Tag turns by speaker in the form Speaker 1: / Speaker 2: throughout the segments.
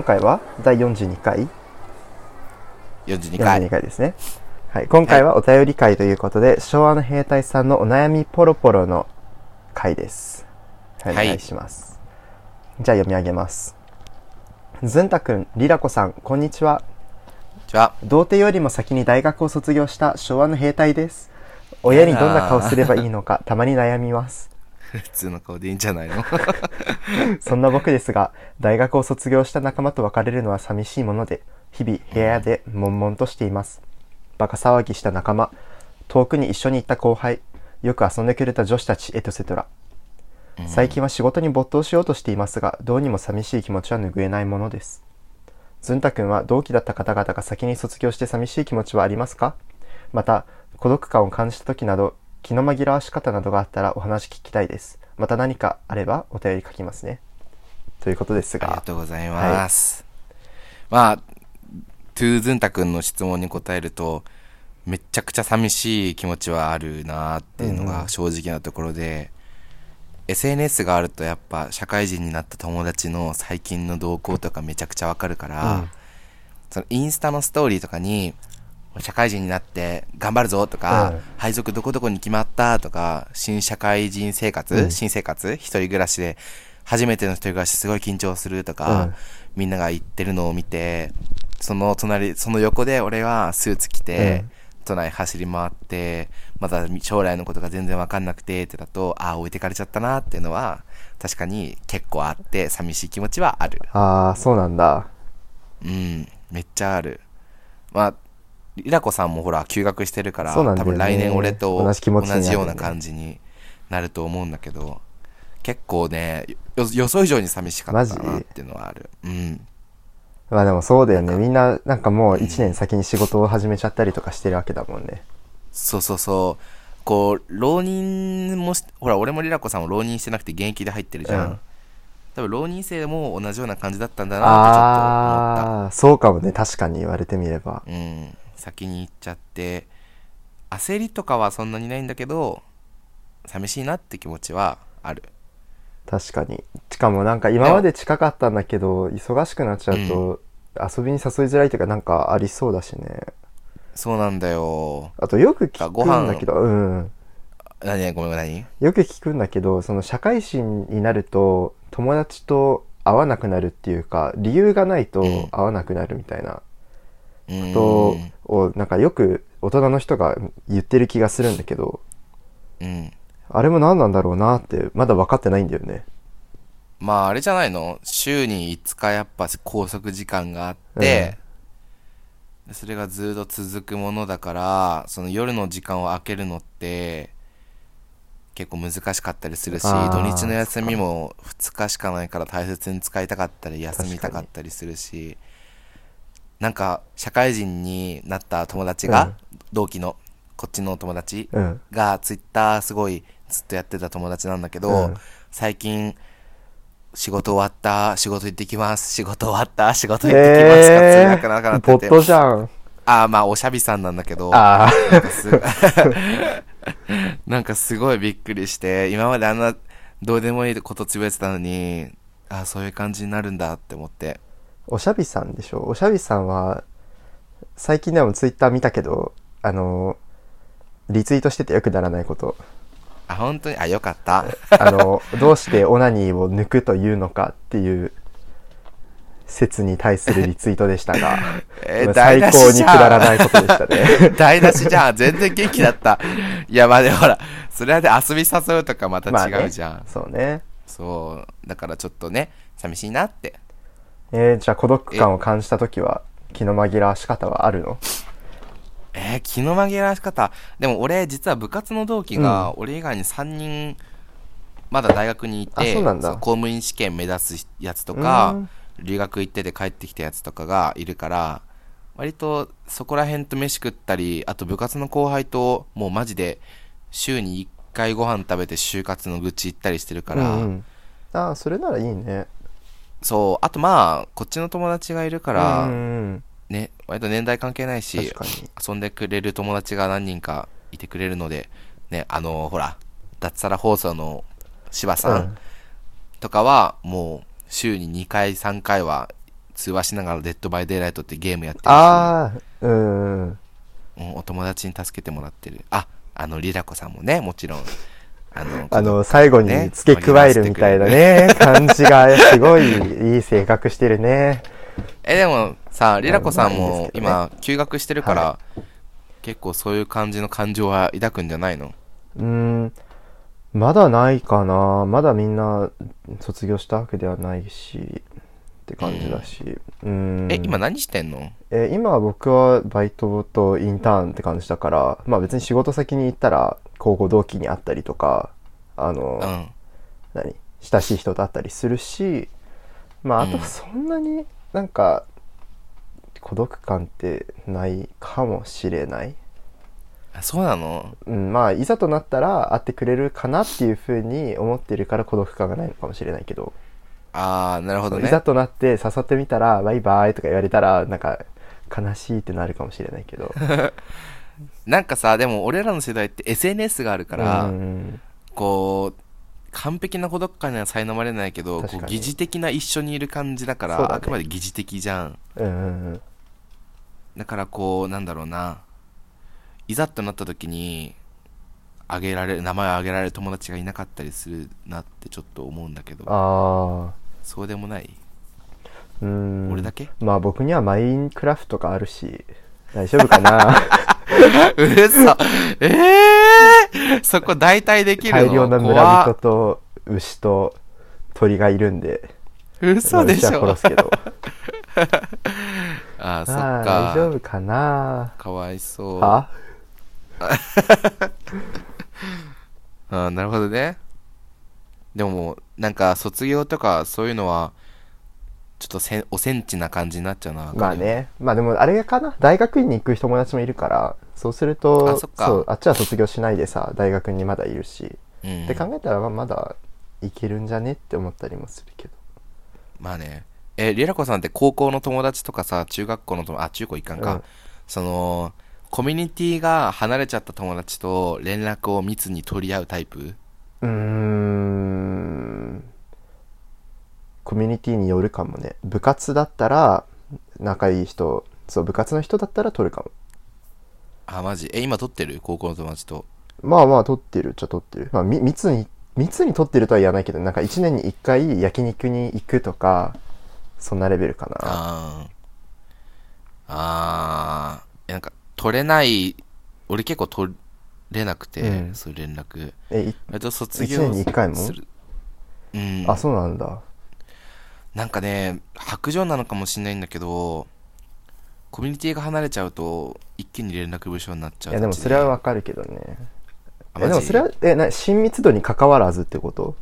Speaker 1: 今回は第42回。
Speaker 2: 42回。
Speaker 1: 42回ですね。はい。今回はお便り会ということで、昭和の兵隊さんのお悩みポロポロの回です。はいお
Speaker 2: はい。
Speaker 1: 願いします、じゃあ読み上げます。ずんたくんりらこさんこんにちは。
Speaker 2: じゃあ
Speaker 1: 童貞よりも先に大学を卒業した昭和の兵隊です。親にどんな顔すればいいのかたまに悩みます
Speaker 2: 普通の顔でいいんじゃないの？
Speaker 1: そんな僕ですが、大学を卒業した仲間と別れるのは寂しいもので、日々部屋で悶々としています。バカ騒ぎした仲間、遠くに一緒に行った後輩、よく遊んでくれた女子たち、エトセトラ。最近は仕事に没頭しようとしていますが、どうにも寂しい気持ちは拭えないものです。ずんたくんは同期だった方々が先に卒業して寂しい気持ちはありますか？また、孤独感を感じた時など、気の紛らわし方などがあったらお話聞きたいです。また何かあればお便り書きますね。ということです
Speaker 2: ありが
Speaker 1: が、
Speaker 2: とうございます、まあトゥーズンタ君の質問に答えるとめっちゃくちゃ寂しい気持ちはあるなっていうの
Speaker 1: うんうん
Speaker 2: が正直なところで、SNS があるとやっぱ社会人になった友達の最近の動向とかめちゃくちゃわかるから、
Speaker 1: うん
Speaker 2: そのインスタのストーリーとかに社会人になって頑張るぞとか、
Speaker 1: うん
Speaker 2: 配属どこどこに決まったとか新社会人生活、
Speaker 1: うん。
Speaker 2: 新生活一人暮らしで初めての一人暮らしすごい緊張するとか、
Speaker 1: うん
Speaker 2: みんなが言ってるのを見てその隣その横で俺はスーツ着て、
Speaker 1: うん
Speaker 2: 都内走り回ってまだ将来のことが全然わかんなくてってだとああ置いてかれちゃったなっていうのは確かに結構あって寂しい気持ちはある。
Speaker 1: ああ、そうなんだ。
Speaker 2: うんめっちゃある。まあリラコさんもほら休学してるから、
Speaker 1: ね。
Speaker 2: 多分来年俺と
Speaker 1: 同じよね
Speaker 2: 同じような感じになると思うんだけど結構ねよ予想以上に寂しかったなっていうのはある。うん。
Speaker 1: まあでもそうだよね。みんななんかもう一年先に仕事を始めちゃったりとかしてるわけだもんね。
Speaker 2: そうそうそう。こう浪人もしほら俺もリラコさんも浪人してなくて現役で入ってるじゃん、
Speaker 1: うん。
Speaker 2: 多分浪人生も同じような感じだったんだなってちょっと思った。
Speaker 1: ああ、そうかもね。確かに言われてみれば。
Speaker 2: うん、先に行っちゃって焦りとかはそんなにないんだけど寂しいなって気持ちはある。
Speaker 1: 確かに。しかもなんか今まで近かったんだけど、忙しくなっちゃうと、遊びに誘いづらいというかなんかありそうだしね。
Speaker 2: そうなんだよ。
Speaker 1: あとよく聞
Speaker 2: ご飯
Speaker 1: くんだけど、うん。
Speaker 2: 何ごめん何？
Speaker 1: よく聞くんだけど、その社会人になると友達と会わなくなるっていうか、理由がないと
Speaker 2: うん。
Speaker 1: 会わなくなるみたいな。
Speaker 2: うーん。
Speaker 1: ことを、なんかよく大人の人が言ってる気がするんだけど、
Speaker 2: うん。
Speaker 1: あれも何なんだろうなって、まだ分かってないんだよね。
Speaker 2: まああれじゃないの？週に5日やっぱ拘束時間があって、でそれがずっと続くものだからその夜の時間を空けるのって結構難しかったりするし土日の休みも2日しかないから大切に使いたかったり休みたかったりするしなんか社会人になった友達が、
Speaker 1: うん
Speaker 2: 同期のこっちの友達
Speaker 1: うん。
Speaker 2: がツイッターすごいずっとやってた友達なんだけど、
Speaker 1: うん
Speaker 2: 最近仕事終わった仕事行ってきます仕事終わった仕事行ってきますが
Speaker 1: え
Speaker 2: 辛くなくな
Speaker 1: ー、
Speaker 2: ってて、
Speaker 1: ポットじゃん。
Speaker 2: ああまあおしゃびさんなんだけど
Speaker 1: ああ。
Speaker 2: なんかす なんかすごいびっくりして今まであんなどうでもいいことつぶやいてたのにああそういう感じになるんだって思って
Speaker 1: おしゃびさんでしょ？おしゃびさんは、最近でもツイッター見たけど、あの、リツイートしててよくならないこと。
Speaker 2: あ本当に？あよかった。
Speaker 1: あの、どうしてオナニーを抜くというのかっていう説に対するリツイートでしたが、
Speaker 2: えー
Speaker 1: 最高にくだらないことでしたね。
Speaker 2: 台無しじゃん。全然元気だった。いやまあでもほらそれはで遊び誘うとかまた
Speaker 1: まあね
Speaker 2: 違うじゃん、
Speaker 1: そうね。
Speaker 2: そう。だからちょっとね寂しいなって
Speaker 1: えー、じゃあ孤独感を感じたときは、気の紛らわし方はあるの？
Speaker 2: えー、気の紛らわし方。でも俺実は部活の同期が俺以外に3人まだ大学にいて
Speaker 1: うなんだ。
Speaker 2: 公務員試験目指すやつと
Speaker 1: う
Speaker 2: か
Speaker 1: ん。
Speaker 2: 留学行ってて帰ってきたやつとかがいるから割とそこら辺と飯食ったりあと部活の後輩ともうマジで週に1回ご飯食べて就活の愚痴行ったりしてるから、
Speaker 1: うんうん、ああ、それならいいね。
Speaker 2: そうあとまあこっちの友達がいるから、ね割と年代関係ないし。遊んでくれる友達が何人かいてくれるので、ね、あのほら、脱サラ放送の柴さ
Speaker 1: うんん
Speaker 2: とかは、もう、週に2回、3回は、通話しながら Dead by Daylight ってゲームやってるし、
Speaker 1: ああ、うん。
Speaker 2: うんお友達に助けてもらってる。あ、あの、リラコさんもね、もちろん。あの、
Speaker 1: あの、最後に
Speaker 2: ね
Speaker 1: 付け加えるみたいなね、感じがすごいいい性格してるね。
Speaker 2: え、でもさ、リラコさんも今、休学してるから、結構そういう感じの感情は抱くんじゃないの？
Speaker 1: うーん、まだないかな。まだみんな卒業したわけではないし、って感じだし。うーん。
Speaker 2: え、今何してんの？
Speaker 1: えー今は僕はバイトとインターンって感じだから、まあ別に仕事先に行ったら高校同期に会ったりとか、あの、
Speaker 2: うん。
Speaker 1: 何？親しい人と会ったりするし、まああと
Speaker 2: うん
Speaker 1: そんなになんか孤独感ってないかもしれない。
Speaker 2: あそうなの？
Speaker 1: うん、まあいざとなったら会ってくれるかなっていうふうに思ってるから孤独感がないのかもしれないけど、
Speaker 2: あー、なるほどね
Speaker 1: いざ。となって誘ってみたらバイバイとか言われたらなんか悲しいってなるかもしれないけど。
Speaker 2: なんかさ、でも俺らの世代って SNS があるから、
Speaker 1: うん
Speaker 2: こう、完璧な孤独感には苛まれないけど、こう疑似的な一緒にいる感じだから、
Speaker 1: ね
Speaker 2: あくまで疑似的じゃん。
Speaker 1: うんうんうん
Speaker 2: だからこう、なんだろうな、いざとなった時に、あげられる、名前をあげられる友達がいなかったりするなってちょっと思うんだけど、
Speaker 1: ああ
Speaker 2: そうでもない、
Speaker 1: うん。
Speaker 2: 俺だけ？
Speaker 1: まあ僕にはマインクラフトがあるし大丈夫かな？
Speaker 2: うそええー、そこ代替できるの？
Speaker 1: 大量な村
Speaker 2: 怖
Speaker 1: 人と牛と鳥がいるんで。
Speaker 2: 嘘でしょ？
Speaker 1: まあ殺すけど。
Speaker 2: ああ、そっ
Speaker 1: まあ
Speaker 2: か
Speaker 1: 大。丈夫かな？
Speaker 2: かわいそう。
Speaker 1: は？
Speaker 2: あーなるほどね。でももう、なんか卒業とかそういうのは、ちょっとせんおセンチな感じになっちゃうな。
Speaker 1: まあねまあでもあれかな大学院に行く友達もいるからそうすると
Speaker 2: あそっか
Speaker 1: うあっちは卒業しないでさ大学にまだいるし、
Speaker 2: うん
Speaker 1: って考えたらまあまだいけるんじゃねって思ったりもするけど
Speaker 2: まあね。え、リラコさんって高校の友達とかさ、中学校の友達、あ、中高一貫か。
Speaker 1: うん
Speaker 2: その、コミュニティが離れちゃった友達と連絡を密に取り合うタイプ？
Speaker 1: うーん。コミュニティによるかもね。部活だったら仲いい人そう部活の人だったら取るかも。
Speaker 2: あ、マジ？え、今取ってる？高校の友達と。
Speaker 1: まあまあ取ってるっちゃ取ってる。まあみ密に密に取ってるとは言わないけどなんか1年に1回焼肉に行くとかそんなレベルかな。
Speaker 2: あー。あー。なんか、取れない、俺結構取れなくて、
Speaker 1: うん。
Speaker 2: そういう連絡。
Speaker 1: えい
Speaker 2: 割と卒業
Speaker 1: 一年に一回も？
Speaker 2: する。うん。
Speaker 1: あそうなんだ。
Speaker 2: なんかね、白状なのかもしれないんだけど、コミュニティが離れちゃうと、一気に連絡部署になっちゃう
Speaker 1: いやでもそれはわかるけどね。
Speaker 2: あマジ
Speaker 1: えでもそれはえな親密度に関わらずってこと？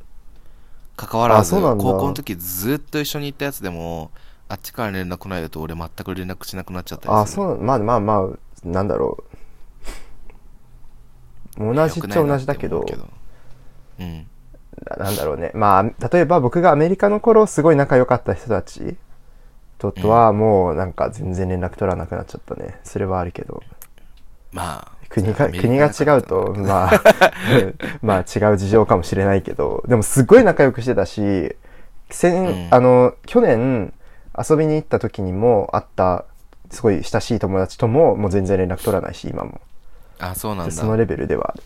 Speaker 2: 関わらず、
Speaker 1: あそうなんだ。
Speaker 2: 高校の時ずっと一緒に行ったやつでも、あっちから連絡来ないだと俺全く連絡しなくなっちゃったりする。
Speaker 1: あそうまあまあまあなんだろう。同じっちゃ同じだけど。
Speaker 2: うん。
Speaker 1: ななんだろうね。まあ例えば僕がアメリカの頃すごい仲良かった人たちととはもうなんか全然連絡取らなくなっちゃったね。それはあるけど。
Speaker 2: まあ、
Speaker 1: 国が国が違うとまあ まあ違う事情かもしれないけど。でもすっごい仲良くしてたし先、
Speaker 2: うん。
Speaker 1: あの去年遊びに行った時にも会ったすごい親しい友達とももう全然連絡取らないし今も
Speaker 2: あ、そうなんだ。
Speaker 1: そのレベルではある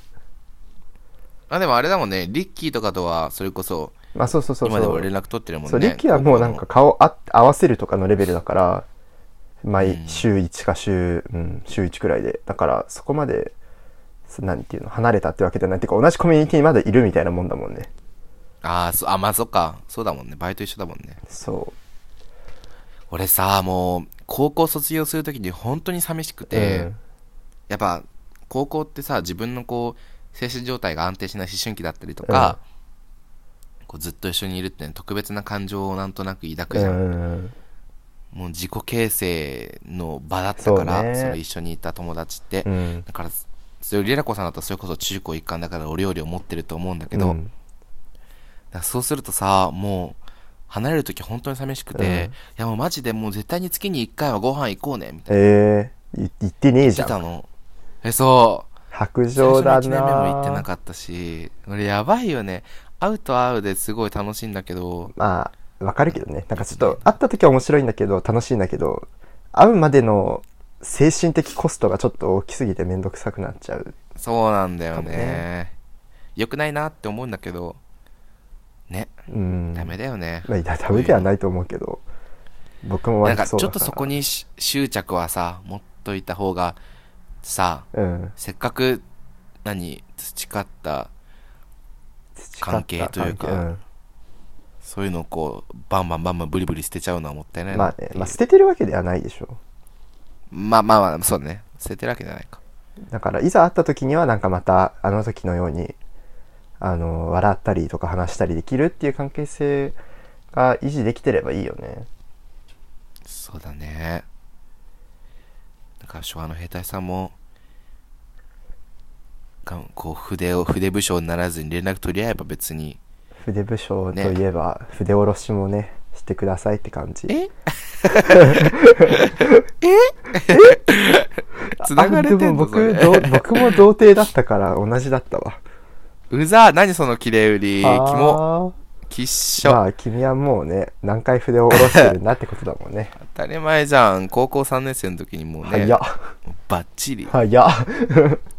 Speaker 2: あ、でもあれだもんね、リッキーとかとは、それこそ、
Speaker 1: まあそうそうそう
Speaker 2: 今でも連絡取ってるもんね。
Speaker 1: そうリッキーはもうなんか顔あ合わせるとかのレベルだから毎
Speaker 2: うん
Speaker 1: 週1か週、うん、週1くらいでだからそこまでそ何ていうの離れたってわけじゃないっていうか同じコミュニティにまだいるみたいなもんだもんね
Speaker 2: あーそあ、まあそっか。そうだもんね。バイト一緒だもんね。
Speaker 1: そ
Speaker 2: 俺さ、もう、高校卒業するときに本当に寂しく
Speaker 1: う、
Speaker 2: て、
Speaker 1: うん。
Speaker 2: やっぱ、高校ってさ、自分のこう、精神状態が安定しない思春期だったりとか、こうずっと一緒にいるって、ね、特別な感情をなんとなく抱くじゃん。
Speaker 1: うん
Speaker 2: もう自己形成の場だったから、
Speaker 1: そうね。
Speaker 2: 一緒にいた友達って。
Speaker 1: うん。
Speaker 2: だから、それリラコさんだとそれこそ中高一貫だからお料理を持ってると思うんだけど、そうするとさ、もう、離れるとき本当に寂しくて、
Speaker 1: うん
Speaker 2: いやもうマジでもう絶対に月に1回はご飯行こうね、みたいな。
Speaker 1: えー、い言ってねえじゃん
Speaker 2: てたの。え、そう。
Speaker 1: 白
Speaker 2: 最
Speaker 1: 状だ
Speaker 2: 初の1年目も行ってな
Speaker 1: な
Speaker 2: かったし、俺やばいよね。会うと会うですごい楽しいんだけど、
Speaker 1: まあわかるけどね。なんかちょっと、会った時は面白いんだけど、楽しいんだけど、会うまでの精神的コストがちょっと大きすぎてめんどくさくなっちゃう。
Speaker 2: そうなんだよね
Speaker 1: ね
Speaker 2: 良くないなって思うんだけどね
Speaker 1: うん。
Speaker 2: ダメだよね、
Speaker 1: まあ、ダメではないと思うけど、僕も割
Speaker 2: なんかちょっとそこ。にし執着はさ持っといた方がさ
Speaker 1: うん。
Speaker 2: せっかく何培った関係というか
Speaker 1: 培った関
Speaker 2: そういうのをこうバンバンバンバンブリブリ捨てちゃうのはもったいない
Speaker 1: まあね、まあ捨ててるわけではないでしょ。
Speaker 2: まあまあまあそうだね捨ててるわけじゃないか
Speaker 1: だから、いざ会った時にはなんかまた、あの時のように、あの、笑ったりとか話したりできるっていう関係性が維持できてればいいよね。
Speaker 2: そうだね。だから昭和の兵隊さんもがこう筆を筆武将にならずに連絡取り合えば別に。
Speaker 1: 筆武将といえば、筆下ろしもね、してくださいって感じ。
Speaker 2: え？つながれてんのそれ。
Speaker 1: も僕、ど僕も童貞だったから同じだったわ。
Speaker 2: うざ何その綺麗売り。キモ。
Speaker 1: あ
Speaker 2: きっし
Speaker 1: ー
Speaker 2: ょ、
Speaker 1: まあ君はもうね何回筆を下ろしてるんだってことだもんね。
Speaker 2: 当たり前じゃん。高校3年生の時にもうね
Speaker 1: 早っ。
Speaker 2: バッチリ。
Speaker 1: 早っ。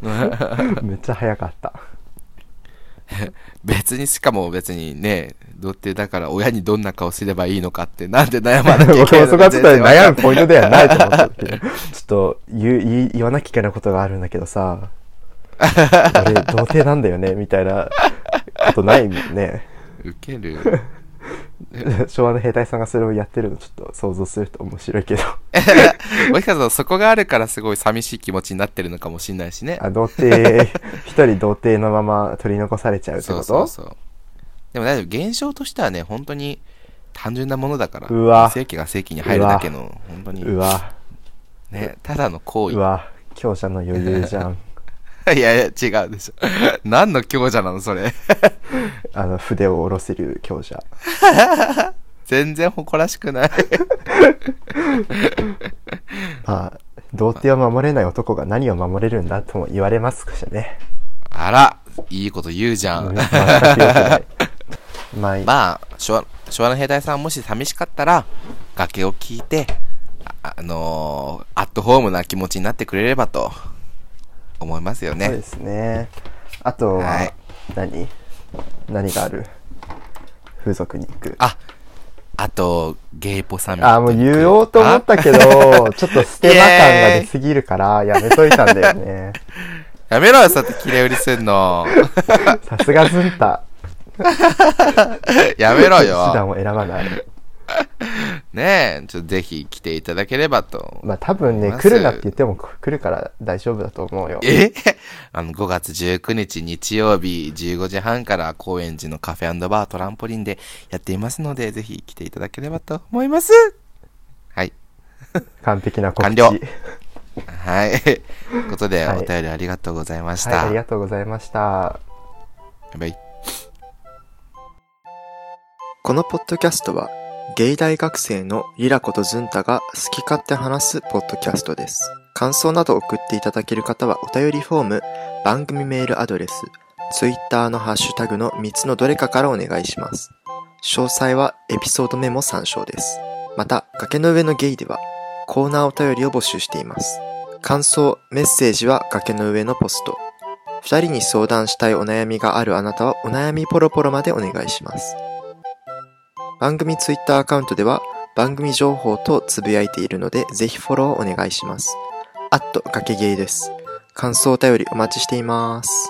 Speaker 1: めっちゃ早かった。
Speaker 2: 別にしかも別にね童貞だから親にどんな顔すればいいのかってなんで悩まなきゃい
Speaker 1: 僕
Speaker 2: けないのか
Speaker 1: もそこはちょっと悩むポイントではないと思ったけど。ちょっと言言わなきゃいけないことがあるんだけどさ俺童貞なんだよねみたいなことないもんね。
Speaker 2: ウケる。
Speaker 1: 昭和の兵隊さんがそれをやってるのちょっと想像すると面白いけど。
Speaker 2: もしかするとそこがあるからすごい寂しい気持ちになってるのかもしれないしね。
Speaker 1: あ童貞一人童貞のまま取り残されちゃうって
Speaker 2: そ
Speaker 1: こと？
Speaker 2: うそうそう。でも大丈夫現象としてはね本当に単純なものだから
Speaker 1: うわ。
Speaker 2: 正規が正規に入るだけの本当に。
Speaker 1: うわ。
Speaker 2: ねただの行為。
Speaker 1: うわ。強者の余裕じゃん
Speaker 2: いやいや違うでしょ何の強者なのそれ。
Speaker 1: あの筆を下ろせる強者。
Speaker 2: 全然誇らしくない。
Speaker 1: まあ童貞を守れない男が何を守れるんだとも言われますしね。
Speaker 2: あらいいこと言うじゃん、
Speaker 1: まあ
Speaker 2: 昭和昭和の兵隊さんもし寂しかったら崖を聞いてあ、あのーアットホームな気持ちになってくれればと思いますよね。
Speaker 1: そうですね。あとは、
Speaker 2: はい。
Speaker 1: 何何がある？風俗に行く。
Speaker 2: ああとゲイポサミット
Speaker 1: あもう言おうと思ったけど ちょっとステマ感が出すぎるからやめといたんだよね。
Speaker 2: やめろよ、そうやって切れ売りすんの。
Speaker 1: さすがズンタ。
Speaker 2: やめろ
Speaker 1: 手
Speaker 2: よ。
Speaker 1: 段を選ばない
Speaker 2: ねえ、ちょっとぜひ来ていただければと。
Speaker 1: まあ多分ね来るなって言っても来るから大丈夫だと思うよ
Speaker 2: え？あの、5月19日日曜日15時半から高円寺のカフェバートランポリンでやっていますので、ぜひ来ていただければと思います。はい。
Speaker 1: 完璧な告知
Speaker 2: 完了はい。ということで、
Speaker 1: はい
Speaker 2: お便りありがとうございまし
Speaker 1: はい、
Speaker 2: た。
Speaker 1: ありがとうございました。
Speaker 2: バイバイ。
Speaker 1: このポッドキャストは、ゲイ大学生のリラコとズンタが好き勝手話すポッドキャストです。感想など送っていただける方はお便りフォーム、番組メールアドレス、ツイッターのハッシュタグの3つのどれかからお願いします。詳細はエピソードメモ参照です。また、崖の上のゲイでは、コーナーお便りを募集しています。感想、メッセージは崖の上のポスト。二人に相談したいお悩みがあるあなたはお悩みポロポロまでお願いします。番組ツイッターアカウントでは番組情報とつぶやいているのでぜひフォローお願いします。あっと、崖ゲイです。感想お便りお待ちしています。